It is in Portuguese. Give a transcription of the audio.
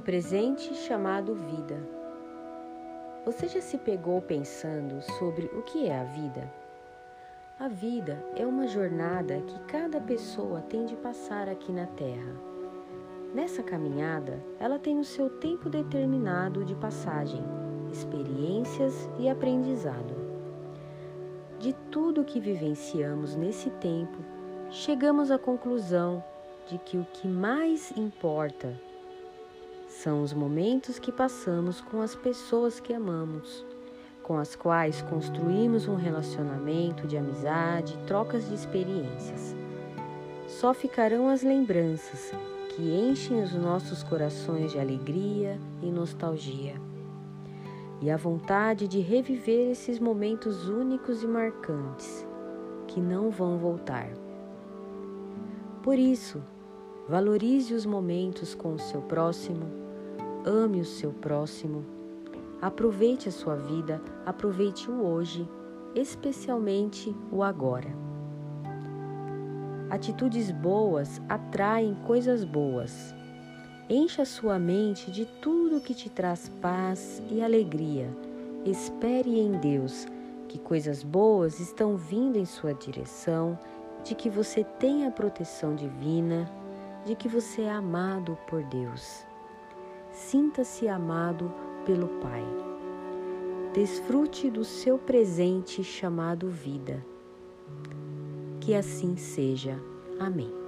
presente chamado vida. Você já se pegou pensando sobre o que é a vida? A vida é uma jornada que cada pessoa tem de passar aqui na Terra. Nessa caminhada, ela tem o seu tempo determinado de passagem, experiências e aprendizado. De tudo que vivenciamos nesse tempo, chegamos à conclusão de que o que mais importa são os momentos que passamos com as pessoas que amamos, com as quais construímos um relacionamento de amizade, trocas de experiências. Só ficarão as lembranças que enchem os nossos corações de alegria e nostalgia. E a vontade de reviver esses momentos únicos e marcantes que não vão voltar. Por isso, valorize os momentos com o seu próximo ame o seu próximo, aproveite a sua vida, aproveite o hoje, especialmente o agora. Atitudes boas atraem coisas boas. Encha sua mente de tudo que te traz paz e alegria. Espere em Deus que coisas boas estão vindo em sua direção, de que você tem a proteção divina, de que você é amado por Deus sinta-se amado pelo Pai. Desfrute do seu presente chamado vida. Que assim seja. Amém.